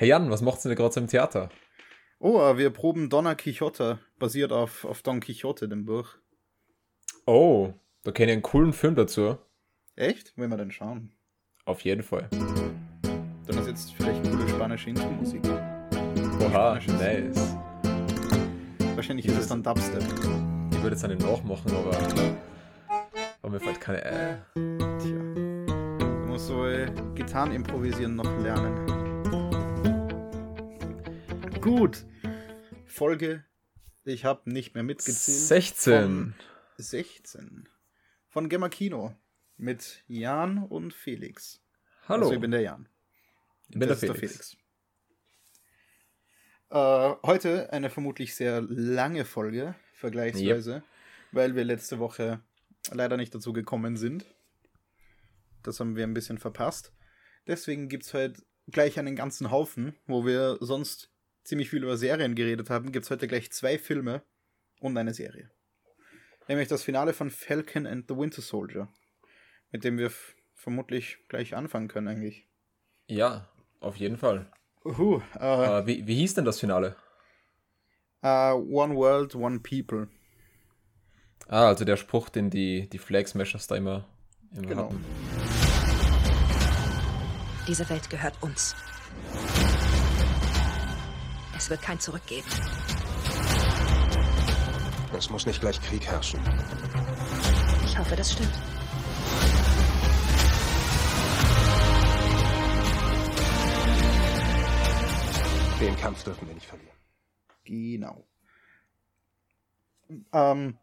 Hey Jan, was macht's denn gerade so im Theater? Oh, äh, wir proben Donna Quixote, basiert auf, auf Don Quixote, dem Buch. Oh, da kenne ich einen coolen Film dazu. Echt? Wollen wir denn schauen? Auf jeden Fall. Dann ist jetzt vielleicht coole spanische Intro-Musik. Oha, nice. Wahrscheinlich ist es dann Dubstep. Ich würde jetzt einen nachmachen, aber. Aber mir fällt keine. Äh. Tja. Du musst so äh, Gitarren improvisieren noch lernen. Gut. Folge. Ich habe nicht mehr mitgezählt. 16. Von 16. Von Gemma Kino. Mit Jan und Felix. Hallo. Also ich bin der Jan. ich bin der Das ist Felix. Äh, heute eine vermutlich sehr lange Folge, vergleichsweise, weil wir letzte Woche leider nicht dazu gekommen sind. Das haben wir ein bisschen verpasst. Deswegen gibt es heute gleich einen ganzen Haufen, wo wir sonst ziemlich viel über Serien geredet haben, gibt es heute gleich zwei Filme und eine Serie. Nämlich das Finale von Falcon and the Winter Soldier, mit dem wir vermutlich gleich anfangen können eigentlich. Ja, auf jeden Fall. Uhu, äh, Äh, wie, wie hieß denn das Finale? äh, One World, One People. Ah, also der Spruch, den die, die Flag Smashers da immer, immer Genau. hatten. Diese Welt gehört uns. Es wird kein Zurück geben. Es muss nicht gleich Krieg herrschen. Ich hoffe, das stimmt. Den Kampf dürfen wir nicht verlieren. Genau. Ähm,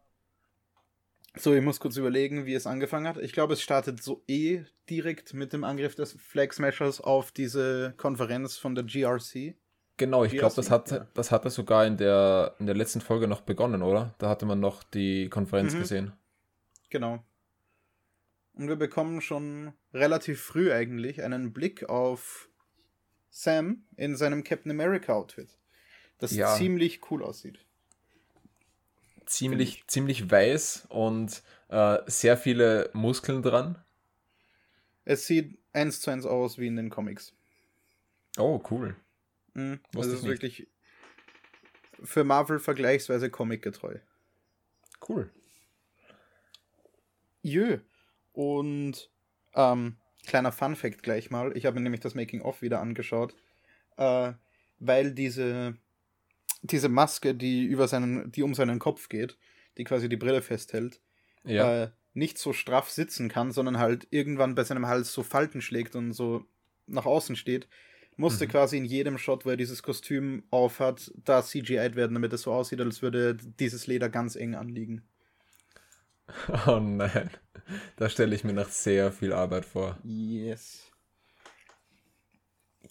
so, ich muss kurz überlegen, wie es angefangen hat. Ich glaube, es startet so eh direkt mit dem Angriff des Flag Smashers auf diese Konferenz von der GRC. Genau, ich glaube, das, hat, ja. das hatte sogar in der, in der letzten Folge noch begonnen, oder? Da hatte man noch die Konferenz Mhm. gesehen. Genau. Und wir bekommen schon relativ früh eigentlich einen Blick auf Sam in seinem Captain America Outfit. Das Ja. ziemlich cool aussieht. Ziemlich, ziemlich weiß und äh, sehr viele Muskeln dran. Es sieht eins zu eins aus wie in den Comics. Oh, cool. Mhm. Wusste Also ist nicht. wirklich für Marvel vergleichsweise comicgetreu. Cool. Jö. Und ähm, kleiner Fun Fact gleich mal. Ich habe mir nämlich das Making of wieder angeschaut, äh, weil diese diese Maske, die über seinen, die um seinen Kopf geht, die quasi die Brille festhält, Ja. äh, nicht so straff sitzen kann, sondern halt irgendwann bei seinem Hals so Falten schlägt und so nach außen steht, musste Mhm. quasi in jedem Shot, wo er dieses Kostüm aufhat, da CGI'd werden, damit es so aussieht, als würde dieses Leder ganz eng anliegen. Oh nein. Da stelle ich mir nach sehr viel Arbeit vor. Yes.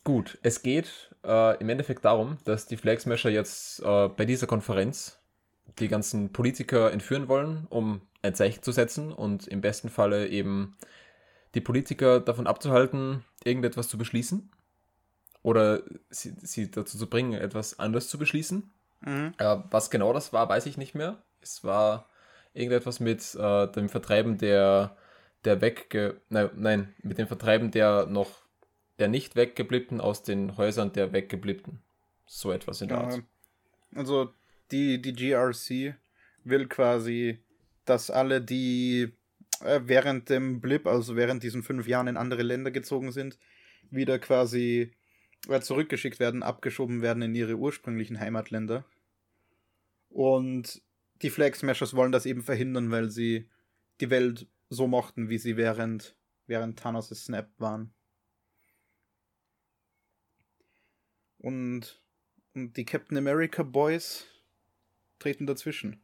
Gut, es geht äh, im Endeffekt darum, dass die Flag Smasher jetzt äh, bei dieser Konferenz die ganzen Politiker entführen wollen, um ein Zeichen zu setzen und im besten Falle eben die Politiker davon abzuhalten, irgendetwas zu beschließen oder sie, sie dazu zu bringen, etwas anderes zu beschließen. Mhm. Äh, was genau das war, weiß ich nicht mehr. Es war irgendetwas mit äh, dem Vertreiben der, der wegge... Nein, nein, mit dem Vertreiben der noch... der nicht weggebliebten aus den Häusern der weggebliebten. So etwas in der Art. Also die, die GRC will quasi, dass alle, die äh, während dem Blip, also während diesen fünf Jahren in andere Länder gezogen sind, wieder quasi zurückgeschickt werden, abgeschoben werden in ihre ursprünglichen Heimatländer. Und die Flag Smashers wollen das eben verhindern, weil sie die Welt so mochten, wie sie während, während Thanos' Snap waren. Und, und die Captain America Boys treten dazwischen.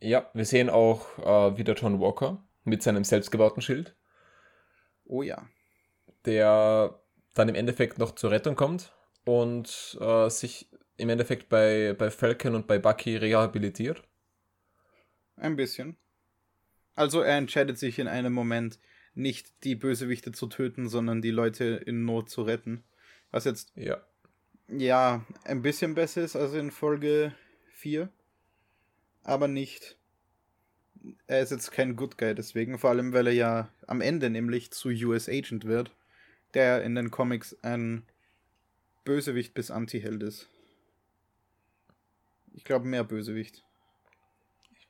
Ja, wir sehen auch äh, wieder John Walker mit seinem selbstgebauten Schild, Oh ja. der dann im Endeffekt noch zur Rettung kommt und äh, sich im Endeffekt bei, bei Falcon und bei Bucky rehabilitiert. Ein bisschen. Also er entscheidet sich in einem Moment, nicht die Bösewichte zu töten, sondern die Leute in Not zu retten. Was jetzt, Ja. ja, ein bisschen besser ist als in Folge 4. Aber nicht. Er ist jetzt kein Good Guy deswegen, vor allem weil er ja am Ende nämlich zu US Agent wird, der in den Comics ein Bösewicht bis Anti-Held ist. Ich glaube mehr Bösewicht.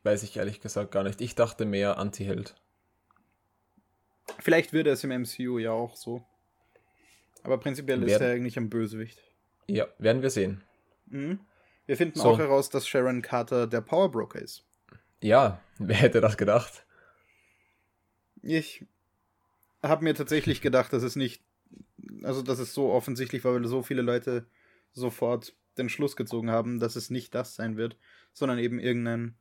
Weiß ich ehrlich gesagt gar nicht. Ich dachte mehr Anti-Held. Vielleicht wird es im MCU ja auch so. Aber prinzipiell werden, ist er eigentlich ein Bösewicht. Ja, werden wir sehen. Mhm. Wir finden so. auch heraus, dass Sharon Carter der Powerbroker ist. Ja, wer hätte das gedacht? Ich habe mir tatsächlich gedacht, dass es nicht, also dass es so offensichtlich war, weil so viele Leute sofort den Schluss gezogen haben, dass es nicht das sein wird, sondern eben irgendein,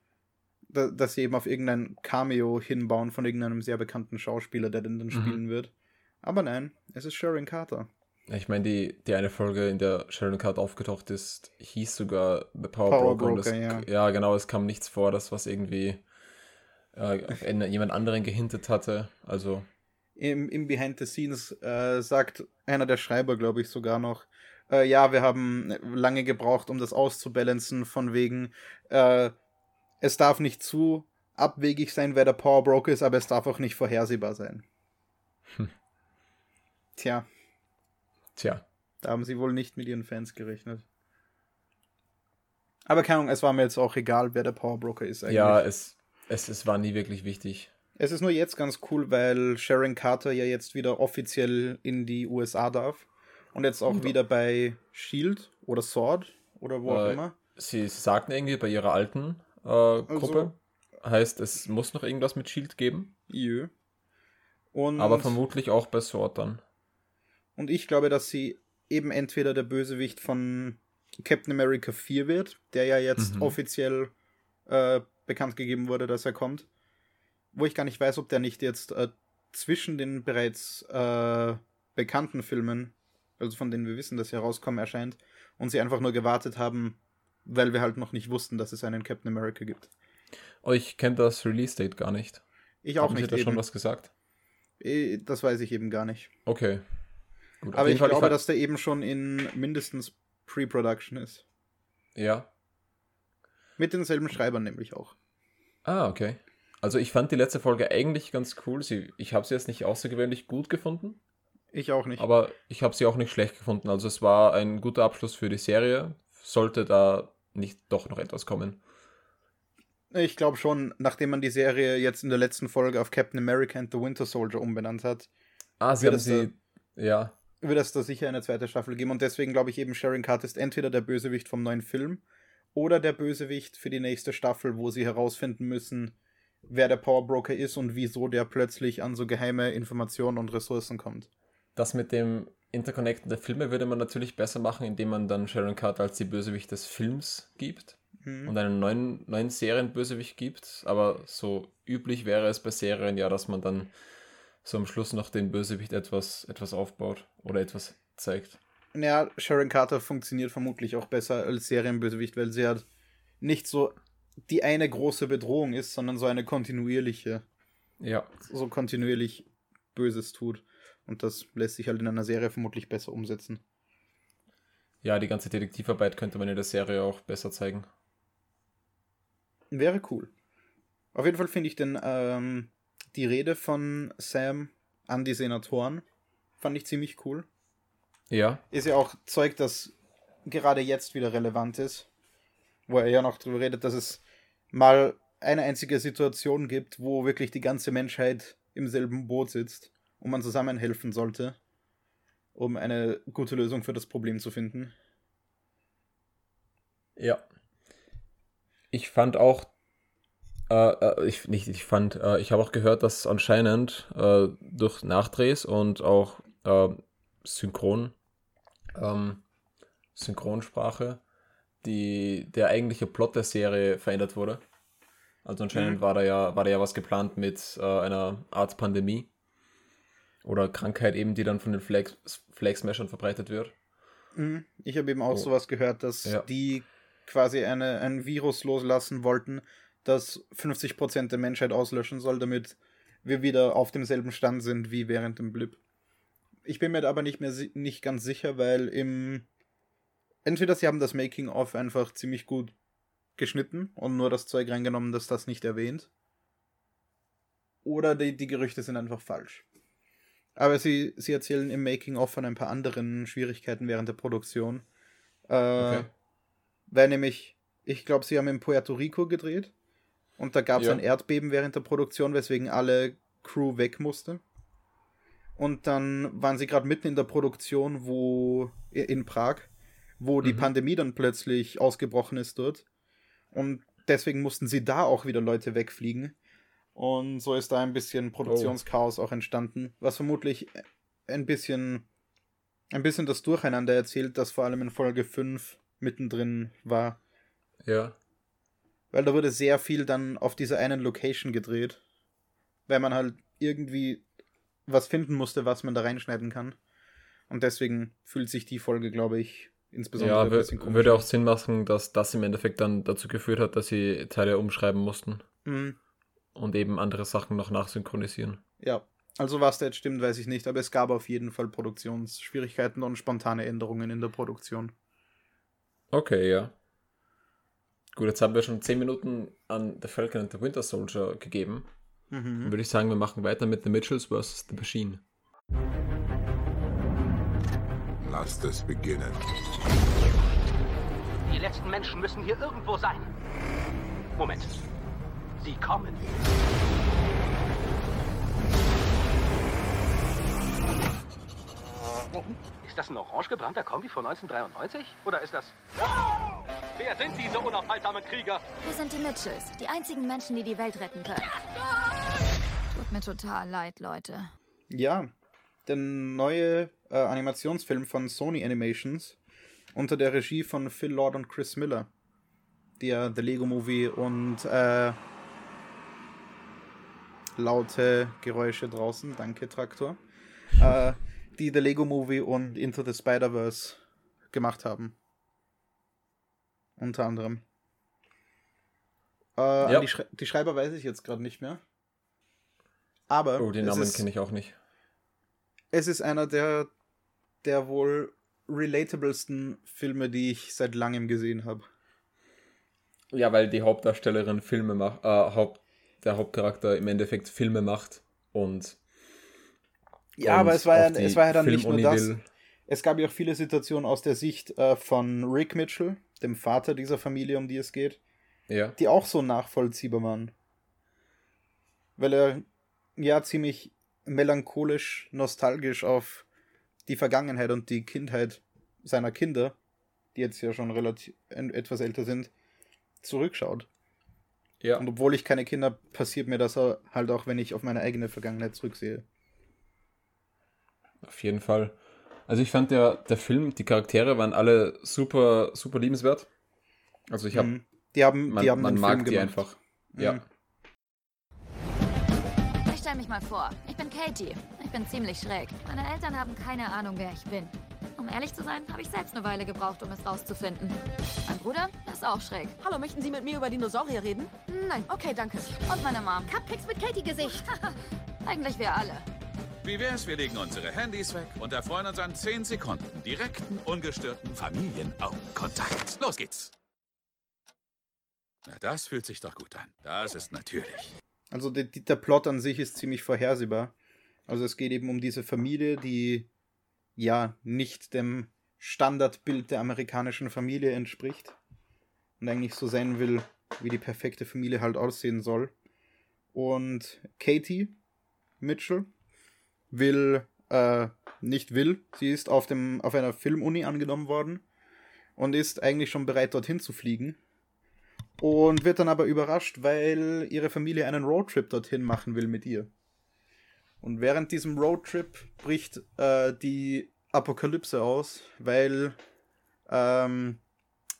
dass sie eben auf irgendein Cameo hinbauen von irgendeinem sehr bekannten Schauspieler, der den dann mhm. spielen wird. Aber nein, es ist Sharon Carter. Ich meine, die, die eine Folge, in der Sharon Carter aufgetaucht ist, hieß sogar The Power, Power Broker. Broker ja. ja. genau, es kam nichts vor, das was irgendwie äh, jemand anderen gehintet hatte. Also. Im, im Behind the Scenes äh, sagt einer der Schreiber, glaube ich, sogar noch, äh, ja, wir haben lange gebraucht, um das auszubalancen, von wegen, äh, es darf nicht zu abwegig sein, wer der Power Broker ist, aber es darf auch nicht vorhersehbar sein. Hm. Tja. Tja. Da haben sie wohl nicht mit ihren Fans gerechnet. Aber keine Ahnung, es war mir jetzt auch egal, wer der Power Broker ist eigentlich. Ja, es, es, es war nie wirklich wichtig. Es ist nur jetzt ganz cool, weil Sharon Carter ja jetzt wieder offiziell in die USA darf. Und jetzt auch ja. wieder bei Shield oder Sword oder wo auch äh, immer. Sie, sie sagten irgendwie bei ihrer alten äh, also Gruppe. Also, heißt, es muss noch irgendwas mit Shield geben. Jö. Und Aber vermutlich auch bei Sword dann. Und ich glaube, dass sie eben entweder der Bösewicht von Captain America 4 wird, der ja jetzt mhm. offiziell äh, bekannt gegeben wurde, dass er kommt. Wo ich gar nicht weiß, ob der nicht jetzt äh, zwischen den bereits äh, bekannten Filmen, also von denen wir wissen, dass sie herauskommen, erscheint, und sie einfach nur gewartet haben, weil wir halt noch nicht wussten, dass es einen Captain America gibt. Oh, ich kenne das Release-Date gar nicht. Ich auch Haben nicht. Sie da schon was gesagt? Eh, das weiß ich eben gar nicht. Okay. Gut, Aber ich Fall, glaube, ich dass der eben schon in mindestens Pre-Production ist. Ja. Mit denselben Schreibern nämlich auch. Ah, okay. Also ich fand die letzte Folge eigentlich ganz cool. Sie, ich habe sie jetzt nicht außergewöhnlich gut gefunden. Ich auch nicht. Aber ich habe sie auch nicht schlecht gefunden. Also es war ein guter Abschluss für die Serie. Sollte da nicht doch noch etwas kommen. Ich glaube schon, nachdem man die Serie jetzt in der letzten Folge auf Captain America and the Winter Soldier umbenannt hat. Ah, sie haben sie. Da, ja wird es da sicher eine zweite Staffel geben. Und deswegen glaube ich eben, Sharon Carter ist entweder der Bösewicht vom neuen Film oder der Bösewicht für die nächste Staffel, wo sie herausfinden müssen, wer der Powerbroker ist und wieso der plötzlich an so geheime Informationen und Ressourcen kommt. Das mit dem Interconnecten der Filme würde man natürlich besser machen, indem man dann Sharon Carter als die Bösewicht des Films gibt hm. und einen neuen, neuen Serienbösewicht gibt. Aber so üblich wäre es bei Serien ja, dass man dann so am Schluss noch den Bösewicht etwas, etwas aufbaut oder etwas zeigt. Ja, Sharon Carter funktioniert vermutlich auch besser als Serienbösewicht, weil sie halt nicht so die eine große Bedrohung ist, sondern so eine kontinuierliche. Ja. So kontinuierlich Böses tut. Und das lässt sich halt in einer Serie vermutlich besser umsetzen. Ja, die ganze Detektivarbeit könnte man in der Serie auch besser zeigen. Wäre cool. Auf jeden Fall finde ich den ähm, die Rede von Sam an die Senatoren fand ich ziemlich cool. Ja. Ist ja auch Zeug, das gerade jetzt wieder relevant ist, wo er ja noch darüber redet, dass es mal eine einzige Situation gibt, wo wirklich die ganze Menschheit im selben Boot sitzt und man zusammen helfen sollte, um eine gute Lösung für das Problem zu finden. Ja. Ich fand auch äh, äh, ich, nicht, ich fand, äh, ich habe auch gehört, dass anscheinend äh, durch Nachdrehs und auch äh, Synchron, ähm, Synchronsprache die, der eigentliche Plot der Serie verändert wurde. Also anscheinend mhm. war da ja, war da ja was geplant mit äh, einer Art Pandemie oder Krankheit eben, die dann von den Flag, Flag Smashern verbreitet wird. Mhm. Ich habe eben auch oh. sowas gehört, dass ja. die quasi eine, ein Virus loslassen wollten, das 50% der Menschheit auslöschen soll, damit wir wieder auf demselben Stand sind wie während dem Blip. Ich bin mir aber nicht mehr nicht ganz sicher, weil im entweder sie haben das Making of einfach ziemlich gut geschnitten und nur das Zeug reingenommen, das das nicht erwähnt. Oder die, die Gerüchte sind einfach falsch. Aber sie, sie erzählen im Making-of von ein paar anderen Schwierigkeiten während der Produktion. Äh, okay. Weil nämlich, ich glaube, sie haben in Puerto Rico gedreht und da gab es ja. ein Erdbeben während der Produktion, weswegen alle Crew weg musste. Und dann waren sie gerade mitten in der Produktion, wo in Prag, wo die mhm. Pandemie dann plötzlich ausgebrochen ist dort. Und deswegen mussten sie da auch wieder Leute wegfliegen. Und so ist da ein bisschen Produktionschaos oh. auch entstanden, was vermutlich ein bisschen, ein bisschen das Durcheinander erzählt, das vor allem in Folge 5 mittendrin war. Ja. Weil da wurde sehr viel dann auf dieser einen Location gedreht. Weil man halt irgendwie was finden musste, was man da reinschneiden kann. Und deswegen fühlt sich die Folge, glaube ich, insbesondere ja, komisch. Würde auch Sinn machen, dass das im Endeffekt dann dazu geführt hat, dass sie Teile umschreiben mussten. Mhm. Und eben andere Sachen noch nachsynchronisieren. Ja, also was da jetzt stimmt, weiß ich nicht, aber es gab auf jeden Fall Produktionsschwierigkeiten und spontane Änderungen in der Produktion. Okay, ja. Gut, jetzt haben wir schon 10 Minuten an The Falcon and the Winter Soldier gegeben. Mhm. Dann würde ich sagen, wir machen weiter mit The Mitchells vs. The Machine. Lasst es beginnen. Die letzten Menschen müssen hier irgendwo sein. Moment. Sie kommen. Ist das ein orange gebrannter Kombi von 1993? Oder ist das... Wer sind diese unaufhaltsamen Krieger? Wir sind die Mitchells, die einzigen Menschen, die die Welt retten können. Tut mir total leid, Leute. Ja, der neue äh, Animationsfilm von Sony Animations unter der Regie von Phil Lord und Chris Miller, die ja The Lego Movie und äh, laute Geräusche draußen, danke Traktor, äh, die The Lego Movie und Into the Spider-Verse gemacht haben unter anderem. Äh, ja. die, Schrei die, Schreiber weiß ich jetzt gerade nicht mehr. Aber. Oh, den Namen kenne ich auch nicht. Es ist einer der, der wohl relatablesten Filme, die ich seit langem gesehen habe. Ja, weil die Hauptdarstellerin Filme macht, äh, Haupt, der Hauptcharakter im Endeffekt Filme macht und. Ja, und aber es war ja, es war ja dann nicht nur das. Will. Es gab ja auch viele Situationen aus der Sicht äh, von Rick Mitchell, dem Vater dieser Familie, um die es geht, ja. die auch so nachvollziehbar waren. Weil er ja ziemlich melancholisch, nostalgisch auf die Vergangenheit und die Kindheit seiner Kinder, die jetzt ja schon relativ etwas älter sind, zurückschaut. Ja. Und obwohl ich keine Kinder, passiert mir das halt auch, wenn ich auf meine eigene Vergangenheit zurücksehe. Auf jeden Fall. Also ich fand der, der Film, die Charaktere waren alle super, super liebenswert. Also ich habe, mhm. die haben, man, die haben man mag die einfach. Mhm. Ja. Ich stell mich mal vor. Ich bin Katie. Ich bin ziemlich schräg. Meine Eltern haben keine Ahnung, wer ich bin. Um ehrlich zu sein, habe ich selbst eine Weile gebraucht, um es rauszufinden. Mein Bruder ist auch schräg. Hallo, möchten Sie mit mir über Dinosaurier reden? Nein. Okay, danke. Und meine Mom. Cupcakes mit Katie-Gesicht. Eigentlich wir alle. Wie wär's, wir legen unsere Handys weg und erfreuen uns an 10 Sekunden direkten, ungestörten Familienaugenkontakt. Los geht's! Na, das fühlt sich doch gut an. Das ist natürlich. Also der, der Plot an sich ist ziemlich vorhersehbar. Also es geht eben um diese Familie, die ja nicht dem Standardbild der amerikanischen Familie entspricht und eigentlich so sein will, wie die perfekte Familie halt aussehen soll. Und Katie Mitchell will, äh, nicht will. Sie ist auf, dem, auf einer Filmuni angenommen worden und ist eigentlich schon bereit, dorthin zu fliegen. Und wird dann aber überrascht, weil ihre Familie einen Roadtrip dorthin machen will mit ihr. Und während diesem Roadtrip bricht äh, die Apokalypse aus, weil ähm,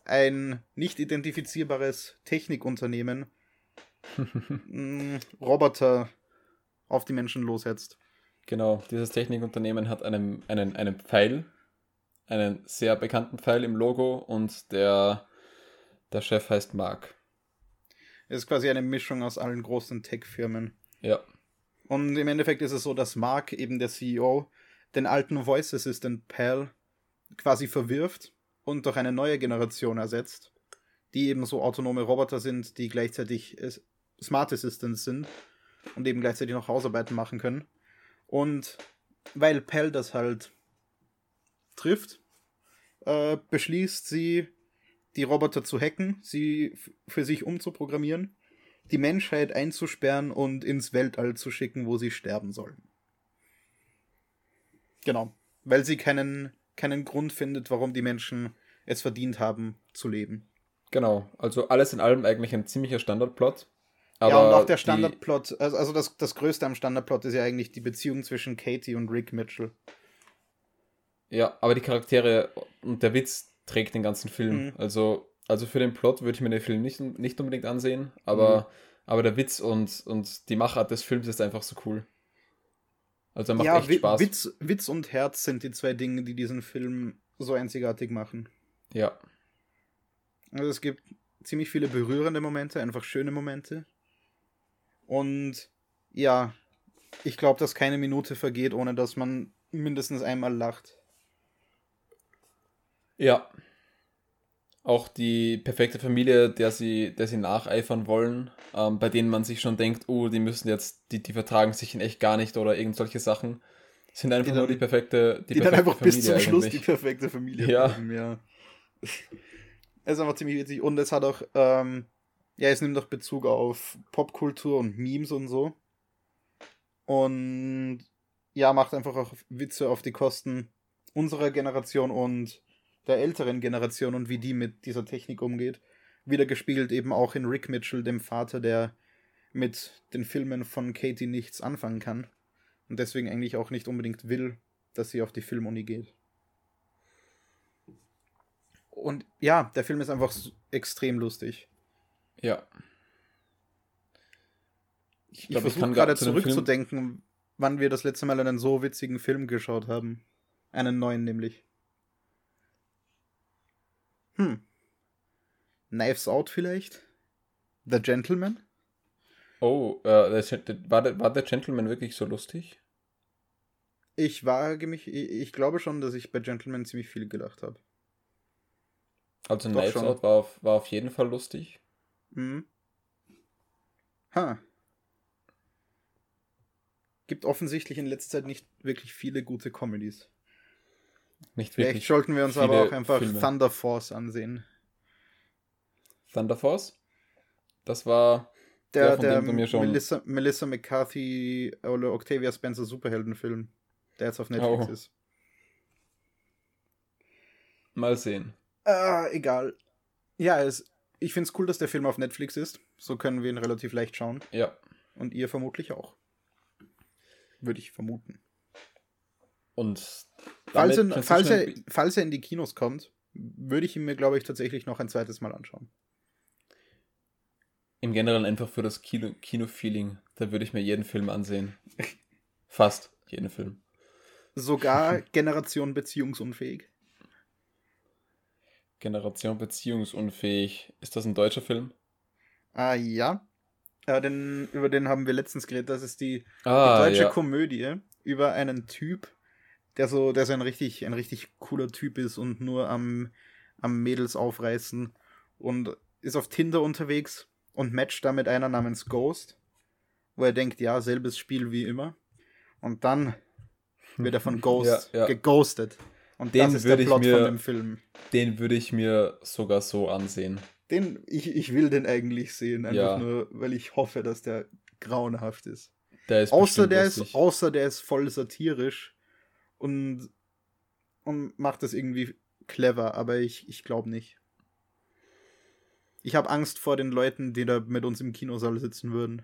ein nicht identifizierbares Technikunternehmen Roboter auf die Menschen lossetzt. Genau, dieses Technikunternehmen hat einen, einen, einen Pfeil, einen sehr bekannten Pfeil im Logo und der, der Chef heißt Mark. Es ist quasi eine Mischung aus allen großen Tech-Firmen. Ja. Und im Endeffekt ist es so, dass Mark, eben der CEO, den alten Voice Assistant Pal quasi verwirft und durch eine neue Generation ersetzt, die eben so autonome Roboter sind, die gleichzeitig Smart Assistants sind und eben gleichzeitig noch Hausarbeiten machen können. Und weil Pell das halt trifft, äh, beschließt sie, die Roboter zu hacken, sie für sich umzuprogrammieren, die Menschheit einzusperren und ins Weltall zu schicken, wo sie sterben sollen. Genau. Weil sie keinen, keinen Grund findet, warum die Menschen es verdient haben, zu leben. Genau, also alles in allem eigentlich ein ziemlicher Standardplot. Aber ja, und auch der Standardplot, also, also das, das Größte am Standardplot ist ja eigentlich die Beziehung zwischen Katie und Rick Mitchell. Ja, aber die Charaktere und der Witz trägt den ganzen Film. Mhm. Also, also für den Plot würde ich mir den Film nicht, nicht unbedingt ansehen, aber, Mhm. aber der Witz und, und die Machart des Films ist einfach so cool. Also er macht ja, echt Spaß. Witz, Witz und Herz sind die zwei Dinge, die diesen Film so einzigartig machen. Ja, Also es gibt ziemlich viele berührende Momente, einfach schöne Momente. Und ja, ich glaube, dass keine Minute vergeht, ohne dass man mindestens einmal lacht. ja. Auch die perfekte Familie, der sie, der sie nacheifern wollen, ähm, bei denen man sich schon denkt, oh, die müssen jetzt, die, die vertragen sich in echt gar nicht oder irgend solche Sachen, sind einfach Die nur dann- die perfekte, die, Die, dann perfekte einfach bis zum Familie Schluss die eigentlich. perfekte Familie Ja. bleiben, ja. Es ist einfach ziemlich witzig. Und es hat auch, ähm, ja, es nimmt auch Bezug auf Popkultur und Memes und so. Und ja, macht einfach auch Witze auf die Kosten unserer Generation und der älteren Generation und wie die mit dieser Technik umgeht. Wieder gespiegelt eben auch in Rick Mitchell, dem Vater, der mit den Filmen von Katie nichts anfangen kann. Und deswegen eigentlich auch nicht unbedingt will, dass sie auf die Filmuni geht. Und ja, der Film ist einfach extrem lustig. Ja. Ich, glaub, versuche gerade zu zurückzudenken, wann wir das letzte Mal einen so witzigen Film geschaut haben. Einen neuen nämlich. Hm. Knives Out vielleicht? The Gentleman? Oh, äh, war, der, war der Gentleman wirklich so lustig? Ich wage mich, ich, ich glaube schon, dass ich bei Gentleman ziemlich viel gelacht habe. Also Doch Knives schon. Out war auf, war auf jeden Fall lustig. Mhm. Ha. Gibt offensichtlich in letzter Zeit nicht wirklich viele gute Comedies. Nicht Vielleicht wirklich. sollten wir uns aber auch einfach Filme. Thunder Force ansehen. Thunder Force? Das war Der, von der, mir schon. Melissa, Melissa McCarthy oder Octavia Spencer Superheldenfilm, der jetzt auf Netflix Oh. ist. Mal sehen. Ah, egal. Ja, es, ich finde es cool, dass der Film auf Netflix ist. So können wir ihn relativ leicht schauen. Ja. Und ihr vermutlich auch. Würde ich vermuten. Und Falls, er, falls, er, falls er in die Kinos kommt, würde ich ihn mir, glaube ich, tatsächlich noch ein zweites Mal anschauen. im Generellen einfach für das Kino- Kino-Feeling, da würde ich mir jeden Film ansehen. Fast jeden Film. Sogar Generation beziehungsunfähig. Generation beziehungsunfähig. Ist das ein deutscher Film? Ah, ja. Äh, den, über den haben wir letztens geredet. Das ist die, Ah, die deutsche ja. Komödie über einen Typ, der so, der so ein richtig, ein richtig cooler Typ ist und nur am, am Mädels aufreißen und ist auf Tinder unterwegs und matcht da mit einer namens Ghost, wo er denkt, ja, selbes Spiel wie immer. Und dann wird er von Ghost Ja, ja. geghostet. Und Den das ist der würde ich Plot mir- von dem Film. Den würde ich mir sogar so ansehen. Den, ich, ich will den eigentlich sehen, einfach Ja. nur, weil ich hoffe, dass der grauenhaft ist. Der ist außer der lustig. ist, außer der ist voll satirisch und, und macht das irgendwie clever, aber ich, ich glaube nicht. Ich habe Angst vor den Leuten, die da mit uns im Kinosaal sitzen würden.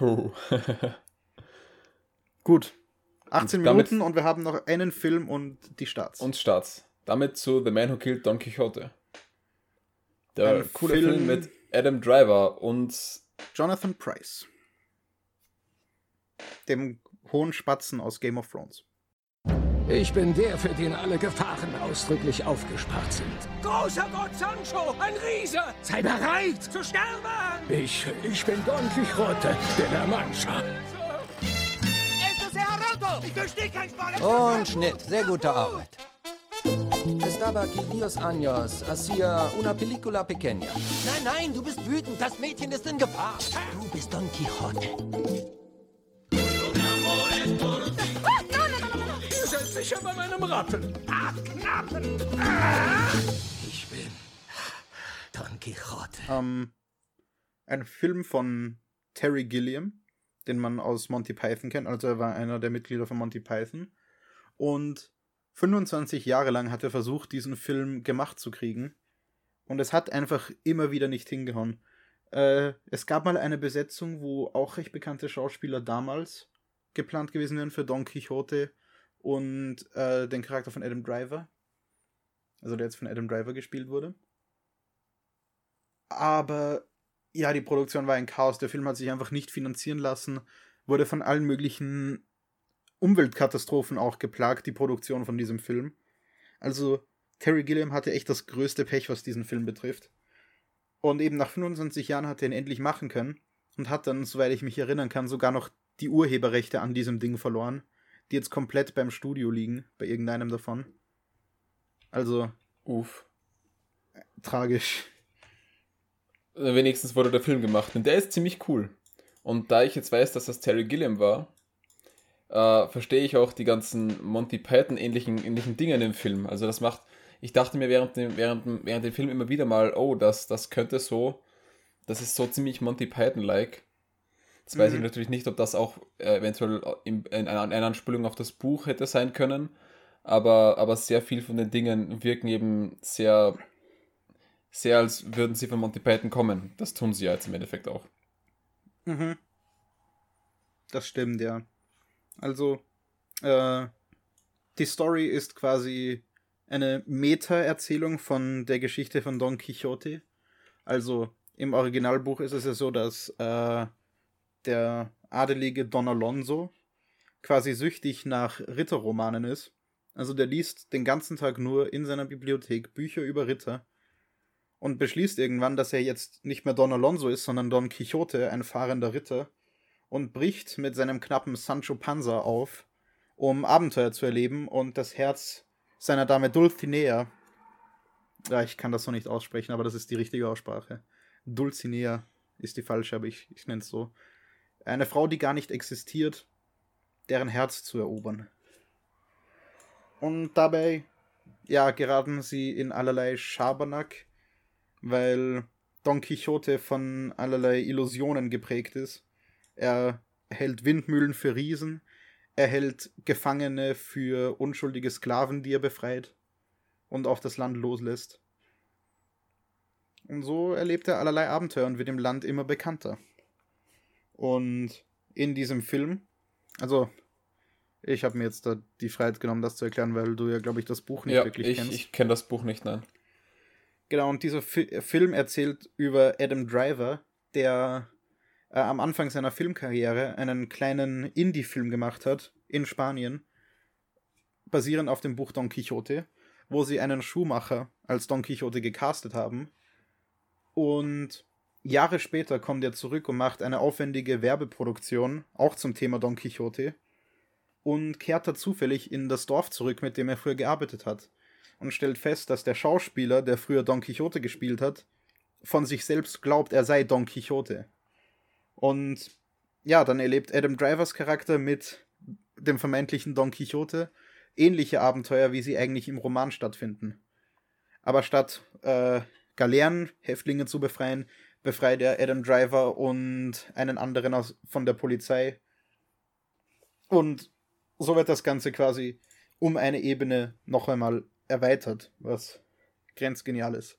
Oh. Gut. 18 Und Minuten und wir haben noch einen Film und die Starts. Und Starts. Damit zu The Man Who Killed Don Quixote. Der Ein coole Film- Film mit Adam Driver und Jonathan Price. Dem hohen Spatzen aus Game of Thrones. Ich bin der, für den alle Gefahren ausdrücklich aufgespart sind. Großer Gott Sancho, ein Riese! Sei bereit! Zu sterben! Ich, ich bin Don Quixote de la Mancha. Esto sea roto! Ich verstehe kein Spanisch! Und Schnitt. Sehr gute Arbeit. Estaba aquí dios años. Hacía una película pequeña. Nein, nein, du bist wütend. Das Mädchen ist in Gefahr. Du bist Don Quixote. Sicher bei meinem Rappen. Ach, Knappen! Ah! Ich bin Don Quixote. Ähm, ein Film von Terry Gilliam, den man aus Monty Python kennt. Also er war einer der Mitglieder von Monty Python. Und 25 Jahre lang hat er versucht, diesen Film gemacht zu kriegen. Und es hat einfach immer wieder nicht hingehauen. Äh, es gab mal eine Besetzung, wo auch recht bekannte Schauspieler damals geplant gewesen wären für Don Quixote und äh, den Charakter von Adam Driver. Also der jetzt von Adam Driver gespielt wurde. Aber ja, die Produktion war ein Chaos. Der Film hat sich einfach nicht finanzieren lassen, wurde von allen möglichen Umweltkatastrophen auch geplagt, die Produktion von diesem Film. Also Terry Gilliam hatte echt das größte Pech, was diesen Film betrifft. Und eben nach 25 Jahren hat er ihn endlich machen können und hat dann, soweit ich mich erinnern kann, sogar noch die Urheberrechte an diesem Ding verloren, die jetzt komplett beim Studio liegen, bei irgendeinem davon. Also, uff. Tragisch. Wenigstens wurde der Film gemacht und der ist ziemlich cool. Und da ich jetzt weiß, dass das Terry Gilliam war, äh, verstehe ich auch die ganzen Monty Python ähnlichen, ähnlichen Dinge in dem Film. Also das macht, ich dachte mir während dem, während, während dem Film immer wieder mal, oh, das, das könnte so, das ist so ziemlich Monty Python-like. Jetzt mhm. weiß ich mhm. natürlich nicht, ob das auch äh, eventuell in, in einer, einer Anspielung auf das Buch hätte sein können, aber, aber sehr viel von den Dingen wirken eben sehr, sehr als würden sie von Monty Python kommen. Das tun sie ja jetzt im Endeffekt auch. Mhm. Das stimmt, ja. Also, äh, die Story ist quasi eine Meta-Erzählung von der Geschichte von Don Quixote. Also, im Originalbuch ist es ja so, dass äh, der adelige Don Alonso quasi süchtig nach Ritterromanen ist. Also der liest den ganzen Tag nur in seiner Bibliothek Bücher über Ritter und beschließt irgendwann, dass er jetzt nicht mehr Don Alonso ist, sondern Don Quixote, ein fahrender Ritter, und bricht mit seinem knappen Sancho Panza auf, um Abenteuer zu erleben und das Herz seiner Dame Dulcinea, ja, ich kann das so nicht aussprechen, aber das ist die richtige Aussprache. Dulcinea ist die falsche, aber ich, ich nenne es so. Eine Frau, die gar nicht existiert, deren Herz zu erobern. Und dabei, ja, geraten sie in allerlei Schabernack, weil Don Quixote von allerlei Illusionen geprägt ist er hält Windmühlen für Riesen. Er hält Gefangene für unschuldige Sklaven, die er befreit und auf das Land loslässt. Und so erlebt er allerlei Abenteuer und wird im Land immer bekannter. Und in diesem Film, also ich habe mir jetzt da die Freiheit genommen, das zu erklären, weil du ja, glaube ich, das Buch nicht ja, wirklich ich, kennst. Ich kenne das Buch nicht, nein. Genau, und dieser Fi Film erzählt über Adam Driver, der äh, am Anfang seiner Filmkarriere einen kleinen Indie-Film gemacht hat in Spanien, basierend auf dem Buch Don Quixote, wo sie einen Schuhmacher als Don Quixote gecastet haben. Und Jahre später kommt er zurück und macht eine aufwendige Werbeproduktion, auch zum Thema Don Quixote, und kehrt da zufällig in das Dorf zurück, mit dem er früher gearbeitet hat, und stellt fest, dass der Schauspieler, der früher Don Quixote gespielt hat, von sich selbst glaubt, er sei Don Quixote. Und ja, dann erlebt Adam Drivers Charakter mit dem vermeintlichen Don Quixote ähnliche Abenteuer, wie sie eigentlich im Roman stattfinden. Aber statt äh, Galeeren, Häftlinge zu befreien, befreit er Adam Driver und einen anderen aus, von der Polizei. Und so wird das Ganze quasi um eine Ebene noch einmal erweitert, was grenzgenial ist.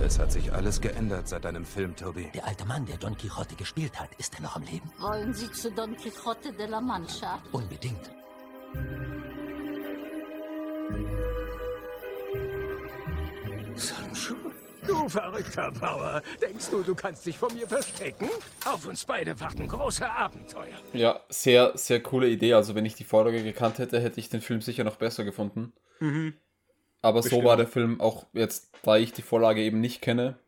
Es hat sich alles geändert seit deinem Film, Toby. Der alte Mann, der Don Quixote gespielt hat, ist er noch am Leben? Wollen Sie zu Don Quixote de la Mancha? Unbedingt. Du verrückter Bauer. Denkst du, du kannst dich vor mir verstecken? Auf uns beide warten große Abenteuer. Ja, sehr, sehr coole Idee. Also, wenn ich die Vorlage gekannt hätte, hätte ich den Film sicher noch besser gefunden. Mhm. Aber Bestimmt. so war der Film auch jetzt, da ich die Vorlage eben nicht kenne,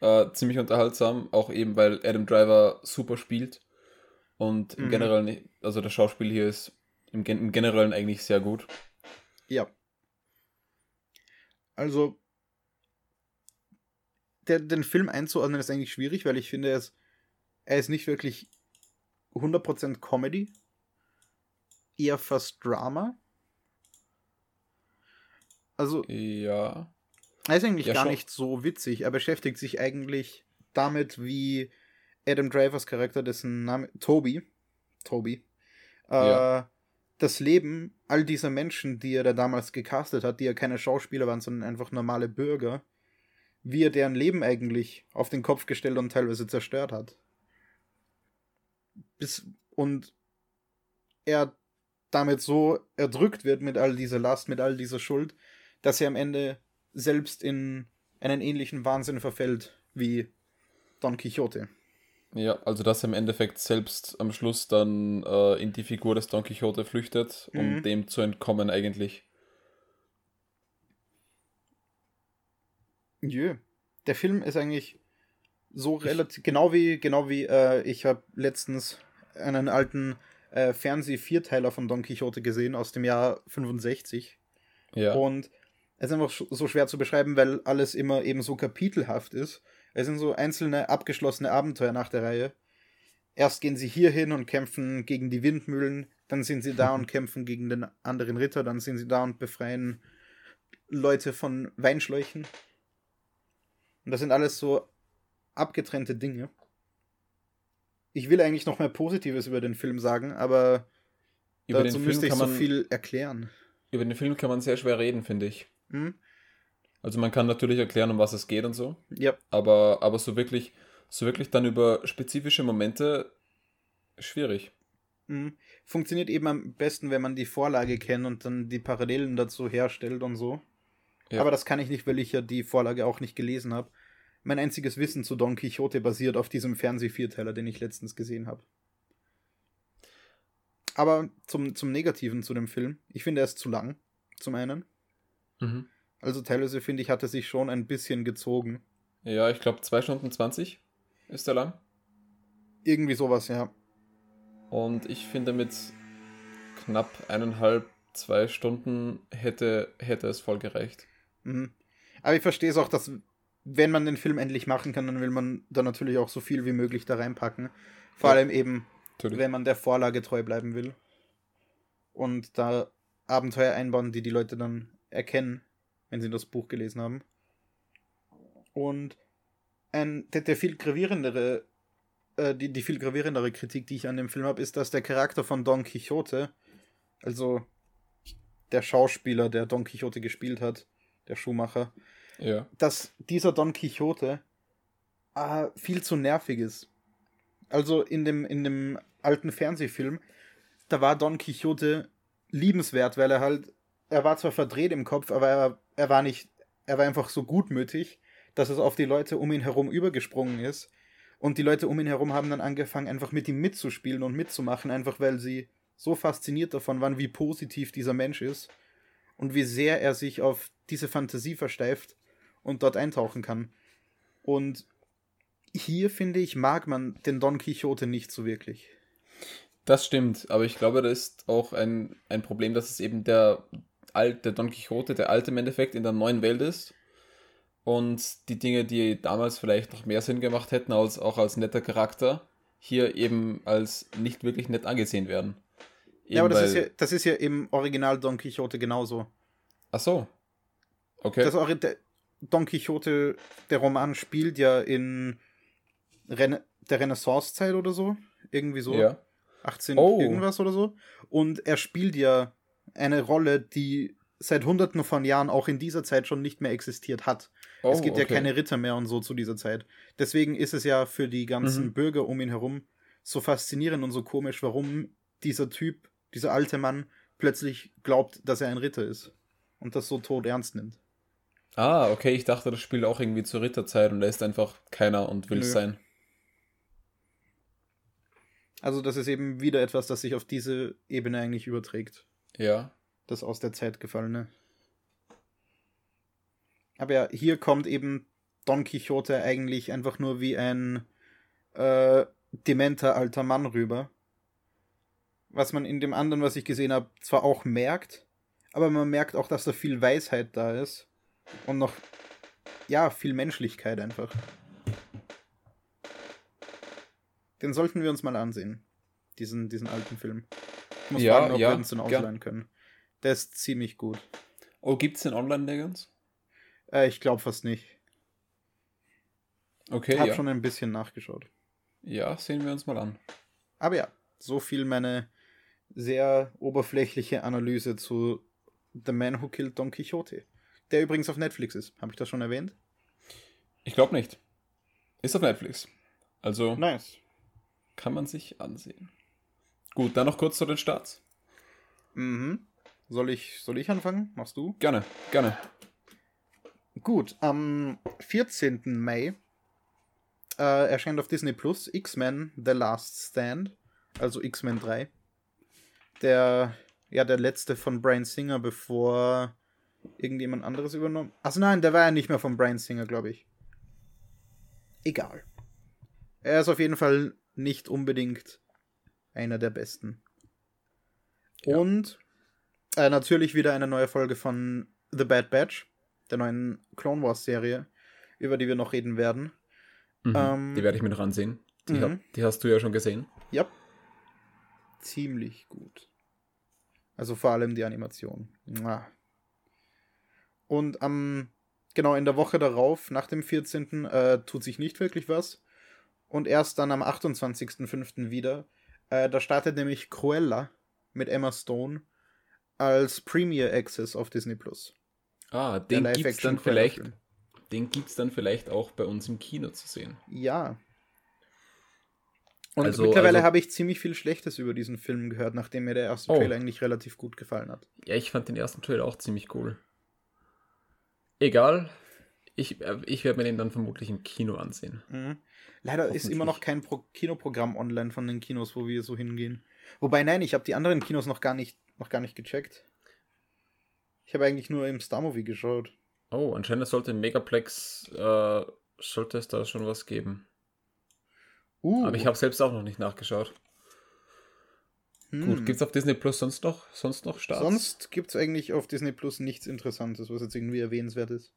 äh, ziemlich unterhaltsam. Auch eben, weil Adam Driver super spielt. Und im mhm. Generellen, also das Schauspiel hier ist im, im Generellen eigentlich sehr gut. Ja. Also, der, den Film einzuordnen ist eigentlich schwierig, weil ich finde, er ist, er ist nicht wirklich 100% Comedy, eher fast Drama. Also. Ja. Er ist eigentlich Ja, gar schon. nicht so witzig. Er beschäftigt sich eigentlich damit, wie Adam Drivers Charakter, dessen Name Toby, Toby, äh, Ja. das Leben all dieser Menschen, die er da damals gecastet hat, die ja keine Schauspieler waren, sondern einfach normale Bürger, wie er deren Leben eigentlich auf den Kopf gestellt und teilweise zerstört hat. Bis, und er damit so erdrückt wird mit all dieser Last, mit all dieser Schuld, dass er am Ende selbst in einen ähnlichen Wahnsinn verfällt wie Don Quixote. Ja, also dass er im Endeffekt selbst am Schluss dann äh, in die Figur des Don Quixote flüchtet, um Mhm. dem zu entkommen eigentlich. Jö. Der Film ist eigentlich so relativ, genau wie, genau wie, äh, ich habe letztens einen alten äh, Fernseh-Vierteiler von Don Quixote gesehen aus dem Jahr 65. Ja. Und es ist einfach so schwer zu beschreiben, weil alles immer eben so kapitelhaft ist. Es sind so einzelne abgeschlossene Abenteuer nach der Reihe. Erst gehen sie hier hin und kämpfen gegen die Windmühlen, dann sind sie da und kämpfen gegen den anderen Ritter, dann sind sie da und befreien Leute von Weinschläuchen. Und das sind alles so abgetrennte Dinge. Ich will eigentlich noch mehr Positives über den Film sagen, aber Über den dazu Film müsste ich kann so man- viel erklären. Über den Film kann man sehr schwer reden, finde ich. Hm? Also man kann natürlich erklären, um was es geht und so. Ja. Aber, aber so wirklich, so wirklich dann über spezifische Momente schwierig. Mhm. Funktioniert eben am besten, wenn man die Vorlage kennt und dann die Parallelen dazu herstellt und so. Ja. Aber das kann ich nicht, weil ich ja die Vorlage auch nicht gelesen habe. Mein einziges Wissen zu Don Quixote basiert auf diesem Fernseh-Vierteiler, den ich letztens gesehen habe. Aber zum, zum Negativen zu dem Film. Ich finde, er ist zu lang, zum einen. Mhm. Also teilweise finde ich, hat er sich schon ein bisschen gezogen. Ja, ich glaube 2 Stunden 20 ist der lang. Irgendwie sowas, ja. Und ich finde mit knapp eineinhalb, zwei Stunden hätte, hätte es voll gereicht. Mhm. Aber ich verstehe es auch, dass wenn man den Film endlich machen kann, dann will man da natürlich auch so viel wie möglich da reinpacken. Vor Ja. allem eben, Natürlich. wenn man der Vorlage treu bleiben will. Und da Abenteuer einbauen, die die Leute dann erkennen, wenn sie das Buch gelesen haben. Und ein, der, der viel gravierendere, äh, die, die viel gravierendere Kritik, die ich an dem Film habe, ist, dass der Charakter von Don Quixote, also der Schauspieler, der Don Quixote gespielt hat, der Schuhmacher, Ja. dass dieser Don Quixote äh, viel zu nervig ist. Also in dem, in dem alten Fernsehfilm, da war Don Quixote liebenswert, weil er halt, er war zwar verdreht im Kopf, aber er, er war nicht, er war einfach so gutmütig, dass es auf die Leute um ihn herum übergesprungen ist. Und die Leute um ihn herum haben dann angefangen, einfach mit ihm mitzuspielen und mitzumachen, einfach weil sie so fasziniert davon waren, wie positiv dieser Mensch ist und wie sehr er sich auf diese Fantasie versteift und dort eintauchen kann. Und hier, finde ich, mag man den Don Quixote nicht so wirklich. Das stimmt, aber ich glaube, das ist auch ein, ein Problem, dass es eben der alte Don Quixote, der alte im Endeffekt in der neuen Welt ist. Und die Dinge, die damals vielleicht noch mehr Sinn gemacht hätten, als auch als netter Charakter, hier eben als nicht wirklich nett angesehen werden. ja, aber Eben das ist ja, das ist ja im Original Don Quixote genauso. Ach so. Okay. Das Ori der Don Quixote, der Roman spielt ja in Rene der Renaissance-Zeit oder so. Irgendwie so. Ja. 18 Oh. irgendwas oder so. Und er spielt ja eine Rolle, die seit hunderten von Jahren auch in dieser Zeit schon nicht mehr existiert hat. Oh, es gibt ja okay. keine Ritter mehr und so zu dieser Zeit. Deswegen ist es ja für die ganzen Mhm. Bürger um ihn herum so faszinierend und so komisch, warum dieser Typ, dieser alte Mann, plötzlich glaubt, dass er ein Ritter ist. Und das so tot ernst nimmt. Ah, okay, ich dachte, das spielt auch irgendwie zur Ritterzeit und da ist einfach keiner und will es Nö. sein. Also das ist eben wieder etwas, das sich auf diese Ebene eigentlich überträgt. Ja. Das aus der Zeit gefallene. Aber ja, hier kommt eben Don Quixote eigentlich einfach nur wie ein äh, dementer alter Mann rüber. Was man in dem anderen, was ich gesehen habe, zwar auch merkt, aber man merkt auch, dass da viel Weisheit da ist. Und noch, ja, viel Menschlichkeit einfach. Den sollten wir uns mal ansehen. Diesen, diesen alten Film. Ich muss Ja, fragen, ob ja, wir uns den ausleihen können. Der ist ziemlich gut. Oh, gibt es den Online-Legends? Äh, ich glaube fast nicht. Okay, Ich habe ja. schon ein bisschen nachgeschaut. Ja, sehen wir uns mal an. Aber ja, so viel meine sehr oberflächliche Analyse zu The Man Who Killed Don Quixote. Der übrigens auf Netflix ist. Habe ich das schon erwähnt? Ich glaube nicht. Ist auf Netflix. Also Nice. kann man sich ansehen. Gut, dann noch kurz zu den Starts. Mhm. Soll ich, soll ich anfangen? Machst du? Gerne, gerne. Gut, am 14. Mai äh, erscheint auf Disney Plus X-Men The Last Stand, also X-Men 3. Der, ja, der letzte von Brian Singer, bevor irgendjemand anderes übernommen. Also nein, der war ja nicht mehr von Brian Singer, glaube ich. Egal. Er ist auf jeden Fall nicht unbedingt einer der besten. Und äh, natürlich wieder eine neue Folge von The Bad Batch, der neuen Clone Wars Serie, über die wir noch reden werden. Mhm. Ähm, die werde ich mir noch ansehen. Die, mhm. hab, die hast du ja schon gesehen. Ja. Ziemlich gut. Also vor allem die Animation. Mua. Und am, genau in der Woche darauf, nach dem 14., äh, tut sich nicht wirklich was. Und erst dann am 28.05. wieder. Äh, da startet nämlich Cruella mit Emma Stone als Premier Access auf Disney Plus. Ah, Der den gibt's dann vielleicht. Den gibt's dann vielleicht auch bei uns im Kino zu sehen. Ja. Und Also- mittlerweile also- habe ich ziemlich viel Schlechtes über diesen Film gehört, nachdem mir der erste Oh. Trailer eigentlich relativ gut gefallen hat. Ja, ich fand den ersten Trailer auch ziemlich cool. Egal. Ich, äh, ich werde mir den dann vermutlich im Kino ansehen. Mhm. Leider ist immer noch kein Pro Kinoprogramm online von den Kinos, wo wir so hingehen. Wobei, nein, ich habe die anderen Kinos noch gar nicht, noch gar nicht gecheckt. Ich habe eigentlich nur im Star Movie geschaut. Oh, anscheinend sollte im Megaplex, äh, sollte es da schon was geben. Uh, Aber ich habe selbst auch noch nicht nachgeschaut. Hm. Gut, gibt's auf Disney Plus sonst noch, sonst noch Starts? Sonst gibt es eigentlich auf Disney Plus nichts Interessantes, was jetzt irgendwie erwähnenswert ist.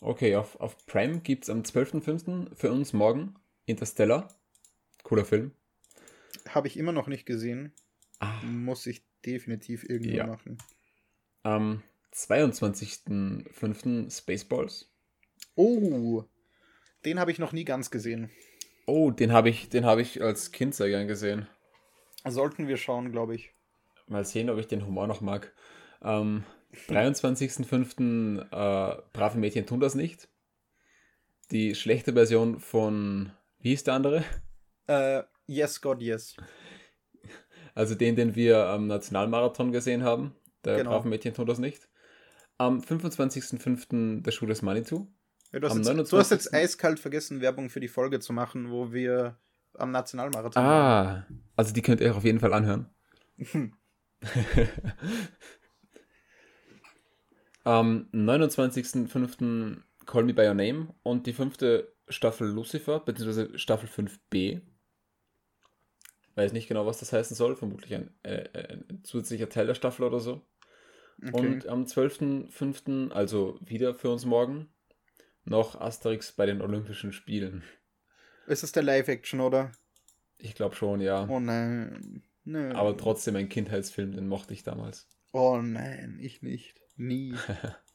Okay, auf, auf Prime gibt's am 12.05. für uns morgen Interstellar. Cooler Film. Habe ich immer noch nicht gesehen. Ah. Muss ich definitiv irgendwann Ja. machen. Am 22.05. Spaceballs. Oh, den habe ich noch nie ganz gesehen. Oh, den habe ich, den habe ich als Kind sehr gern gesehen. Sollten wir schauen, glaube ich. Mal sehen, ob ich den Humor noch mag. Am 23.05. Äh, Brave Mädchen tun das nicht. Die schlechte Version von, wie hieß der andere? Äh, yes, God, yes. Also den, den wir am Nationalmarathon gesehen haben. Der Genau. Brave Mädchen tun das nicht. Am 25.05. der Schuh des Manitou. Ja, du, hast jetzt, du 29. hast jetzt eiskalt vergessen, Werbung für die Folge zu machen, wo wir am Nationalmarathon Ah, also die könnt ihr auf jeden Fall anhören. Am 29.05. Call Me By Your Name und die fünfte Staffel Lucifer, beziehungsweise Staffel 5b. Weiß nicht genau, was das heißen soll. Vermutlich ein, äh, ein zusätzlicher Teil der Staffel oder so. Okay. Und am 12.05., also wieder für uns morgen, noch Asterix bei den Olympischen Spielen. Ist das der Live-Action, oder? Ich glaube schon, ja. Oh nein. Nö. Aber trotzdem ein Kindheitsfilm, den mochte ich damals. Oh nein, ich nicht. Nie.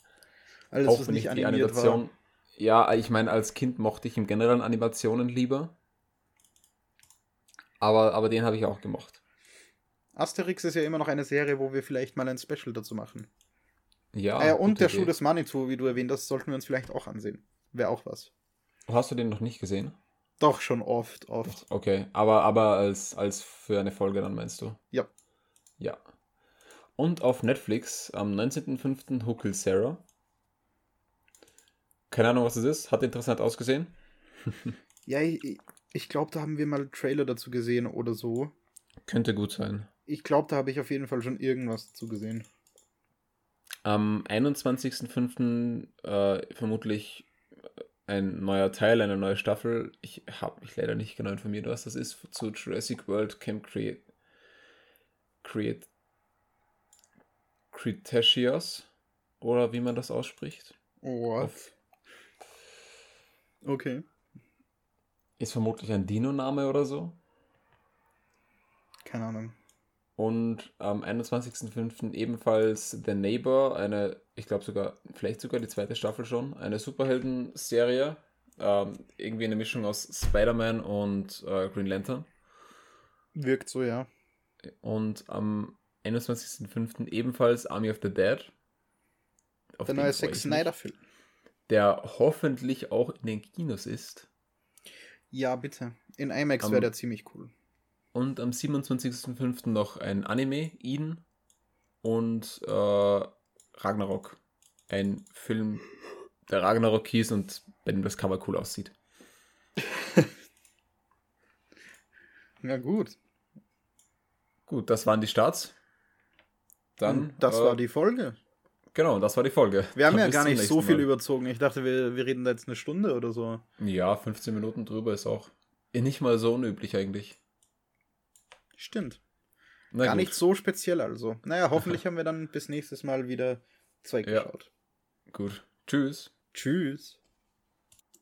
Alles, Auch was nicht die animiert Animation. war. Ja, ich meine, als Kind mochte ich im Generellen Animationen lieber. Aber, aber den habe ich auch gemocht. Asterix ist ja immer noch eine Serie, wo wir vielleicht mal ein Special dazu machen. Ja. äh, und der Idee. Schuh des Manitou, wie du erwähnt hast, sollten wir uns vielleicht auch ansehen. Wäre auch was. Hast du den noch nicht gesehen? Doch, schon oft, oft. Okay, aber, aber als, als für eine Folge dann meinst du? Ja. Ja. Und auf Netflix am 19.05. Huckle Sarah. Keine Ahnung, was das ist. Hat interessant ausgesehen. Ja, ich, ich glaube, da haben wir mal Trailer dazu gesehen oder so. Könnte gut sein. Ich glaube, da habe ich auf jeden Fall schon irgendwas dazu gesehen. Am 21.05. Äh, vermutlich ein neuer Teil, eine neue Staffel. Ich habe mich leider nicht genau informiert, was das ist, zu Jurassic World Camp Create. Create. Cretaceous. Oder wie man das ausspricht. What? Auf- Okay. Ist vermutlich ein Dino-Name oder so. Keine Ahnung. Und am 21.05. ebenfalls The Neighbor, eine, ich glaube sogar, vielleicht sogar die zweite Staffel schon, eine Superhelden-Serie. Ähm, irgendwie eine Mischung aus Spider-Man und äh, Green Lantern. Wirkt so, ja. Und am 21.05. ebenfalls Army of the Dead. Auf der neue Zack Snyder-Film. Der hoffentlich auch in den Kinos ist. Ja, bitte. In IMAX wäre der ziemlich cool. Und am 27.05. noch ein Anime, Eden. Und äh, Ragnarok. Ein Film, der Ragnarok hieß und bei dem das Cover cool aussieht. ja, gut. Gut, das waren die Starts. Dann. das äh, war die Folge. Genau, das war die Folge. Wir haben Dann ja gar nicht so viel Mal. überzogen. Ich dachte, wir, wir reden da jetzt eine Stunde oder so. Ja, 15 Minuten drüber ist auch nicht mal so unüblich eigentlich. Stimmt. Na Gar gut. nicht so speziell also. Naja, hoffentlich haben wir dann bis nächstes Mal wieder zwei geschaut. Ja. Gut. Tschüss. Tschüss.